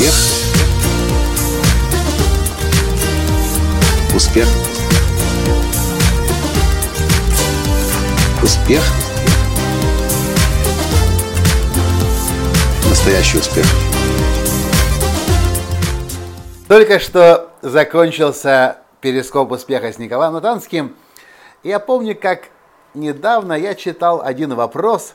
Успех. Успех. Успех. Настоящий успех. Только что закончился перископ успеха с Николаем Натанским. Я помню, как недавно я читал один вопрос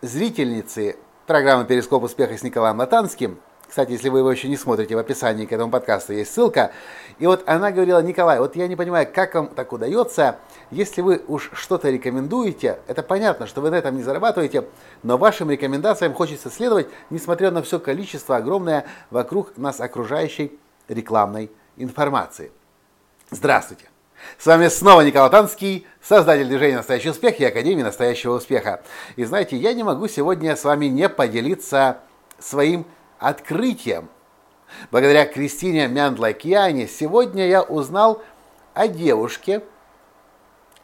зрительницы программы «Перископ успеха» с Николаем Латанским. Кстати, если вы его еще не смотрите, в описании к этому подкасту есть ссылка. И вот она говорила, Николай, вот я не понимаю, как вам так удается, если вы уж что-то рекомендуете, это понятно, что вы на этом не зарабатываете, но вашим рекомендациям хочется следовать, несмотря на все количество огромное вокруг нас окружающей рекламной информации. Здравствуйте! С вами снова Николай Танский, создатель движения «Настоящий успех» и Академии «Настоящего успеха». И знаете, я не могу сегодня с вами не поделиться своим открытием. Благодаря Кристине Мяндлакьяне сегодня я узнал о девушке,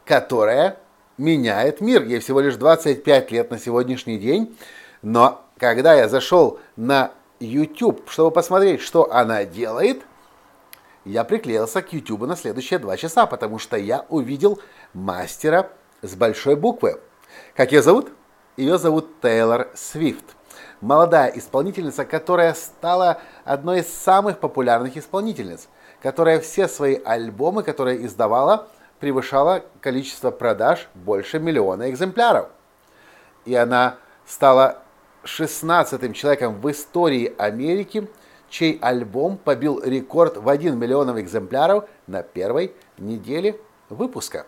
которая меняет мир. Ей всего лишь 25 лет на сегодняшний день. Но когда я зашел на YouTube, чтобы посмотреть, что она делает – я приклеился к YouTube на следующие два часа, потому что я увидел мастера с большой буквы. Как ее зовут? Ее зовут Тейлор Свифт. Молодая исполнительница, которая стала одной из самых популярных исполнительниц, которая все свои альбомы, которые издавала, превышала количество продаж больше миллиона экземпляров. И она стала 16 человеком в истории Америки – чей альбом побил рекорд в 1 миллион экземпляров на первой неделе выпуска.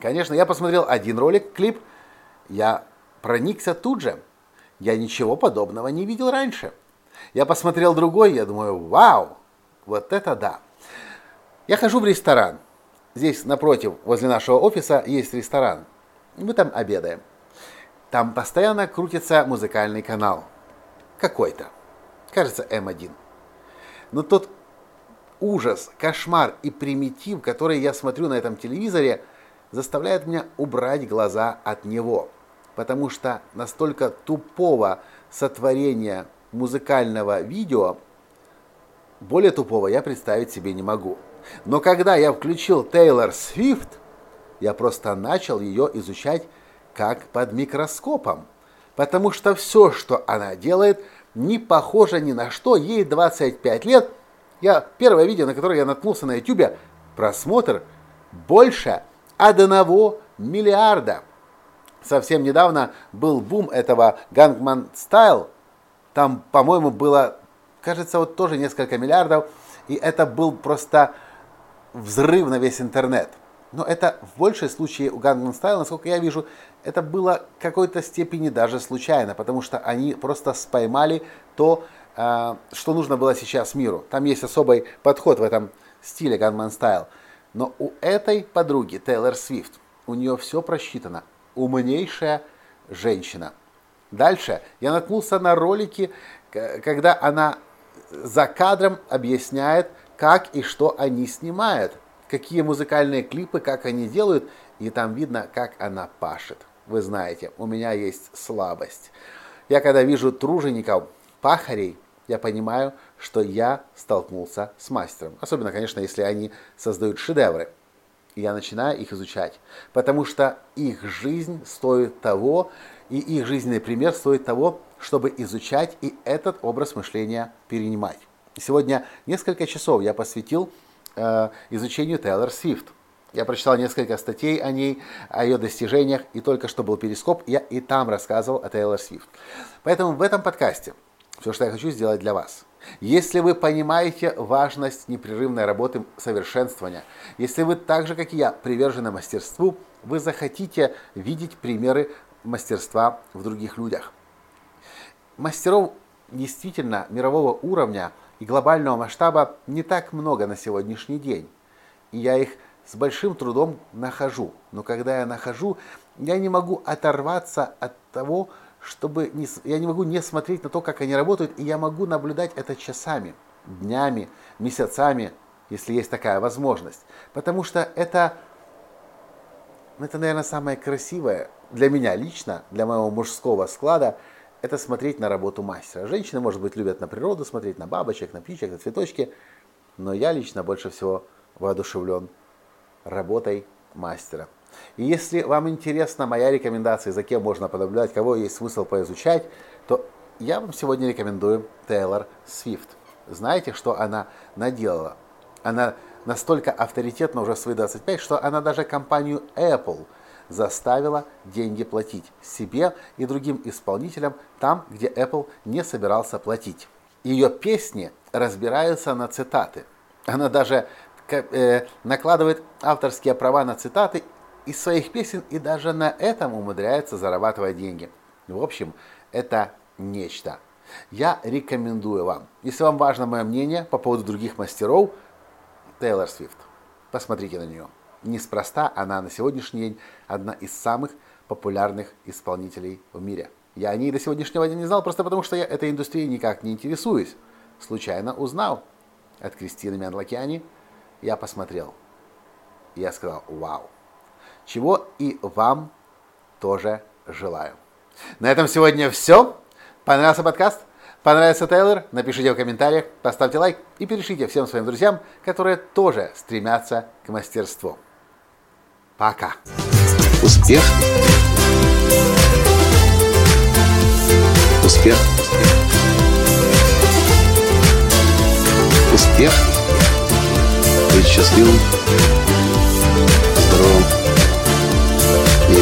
Конечно, я посмотрел один ролик, клип, я проникся тут же. Я ничего подобного не видел раньше. Я посмотрел другой, я думаю, вау, вот это да. Я хожу в ресторан. Здесь напротив, возле нашего офиса, есть ресторан. Мы там обедаем. Там постоянно крутится музыкальный канал. Какой-то кажется, М1. Но тот ужас, кошмар и примитив, который я смотрю на этом телевизоре, заставляет меня убрать глаза от него. Потому что настолько тупого сотворения музыкального видео, более тупого я представить себе не могу. Но когда я включил Тейлор Свифт, я просто начал ее изучать как под микроскопом. Потому что все, что она делает, не похожа ни на что, ей 25 лет. Я первое видео, на которое я наткнулся на YouTube, просмотр больше 1 миллиарда. Совсем недавно был бум этого Gangnam Style. Там, по-моему, было, кажется, вот тоже несколько миллиардов. И это был просто взрыв на весь интернет. Но это в большей случае у Gangnam Style, насколько я вижу, это было в какой-то степени даже случайно, потому что они просто споймали то, э, что нужно было сейчас миру. Там есть особый подход в этом стиле Gangnam Style. Но у этой подруги, Тейлор Свифт, у нее все просчитано. Умнейшая женщина. Дальше я наткнулся на ролики, когда она за кадром объясняет, как и что они снимают какие музыкальные клипы, как они делают, и там видно, как она пашет. Вы знаете, у меня есть слабость. Я когда вижу тружеников, пахарей, я понимаю, что я столкнулся с мастером. Особенно, конечно, если они создают шедевры. И я начинаю их изучать. Потому что их жизнь стоит того, и их жизненный пример стоит того, чтобы изучать и этот образ мышления перенимать. Сегодня несколько часов я посвятил э, изучению Тейлор Свифт. Я прочитал несколько статей о ней, о ее достижениях, и только что был перископ, я и там рассказывал о Тейлор Свифт. Поэтому в этом подкасте все, что я хочу сделать для вас. Если вы понимаете важность непрерывной работы совершенствования, если вы так же, как и я, привержены мастерству, вы захотите видеть примеры мастерства в других людях. Мастеров действительно мирового уровня – и глобального масштаба не так много на сегодняшний день. И я их с большим трудом нахожу. Но когда я нахожу, я не могу оторваться от того, чтобы не, я не могу не смотреть на то, как они работают, и я могу наблюдать это часами, днями, месяцами, если есть такая возможность. Потому что это, это, наверное, самое красивое для меня лично, для моего мужского склада, это смотреть на работу мастера. Женщины, может быть, любят на природу смотреть, на бабочек, на птичек, на цветочки, но я лично больше всего воодушевлен работой мастера. И если вам интересна моя рекомендация, за кем можно подобрать, кого есть смысл поизучать, то я вам сегодня рекомендую Тейлор Свифт. Знаете, что она наделала? Она настолько авторитетна уже в свои 25, что она даже компанию Apple заставила деньги платить себе и другим исполнителям там, где Apple не собирался платить. Ее песни разбираются на цитаты. Она даже э, накладывает авторские права на цитаты из своих песен и даже на этом умудряется зарабатывать деньги. В общем, это нечто. Я рекомендую вам, если вам важно мое мнение по поводу других мастеров, Тейлор Свифт. Посмотрите на нее. Неспроста она на сегодняшний день одна из самых популярных исполнителей в мире. Я о ней до сегодняшнего дня не знал, просто потому что я этой индустрией никак не интересуюсь. Случайно узнал от Кристины Мян-Лакиани. Я посмотрел. Я сказал, вау. Чего и вам тоже желаю. На этом сегодня все. Понравился подкаст? Понравился Тейлор? Напишите в комментариях, поставьте лайк и перешлите всем своим друзьям, которые тоже стремятся к мастерству. Пока. Успех. Успех. Успех. Быть счастливым, здоровым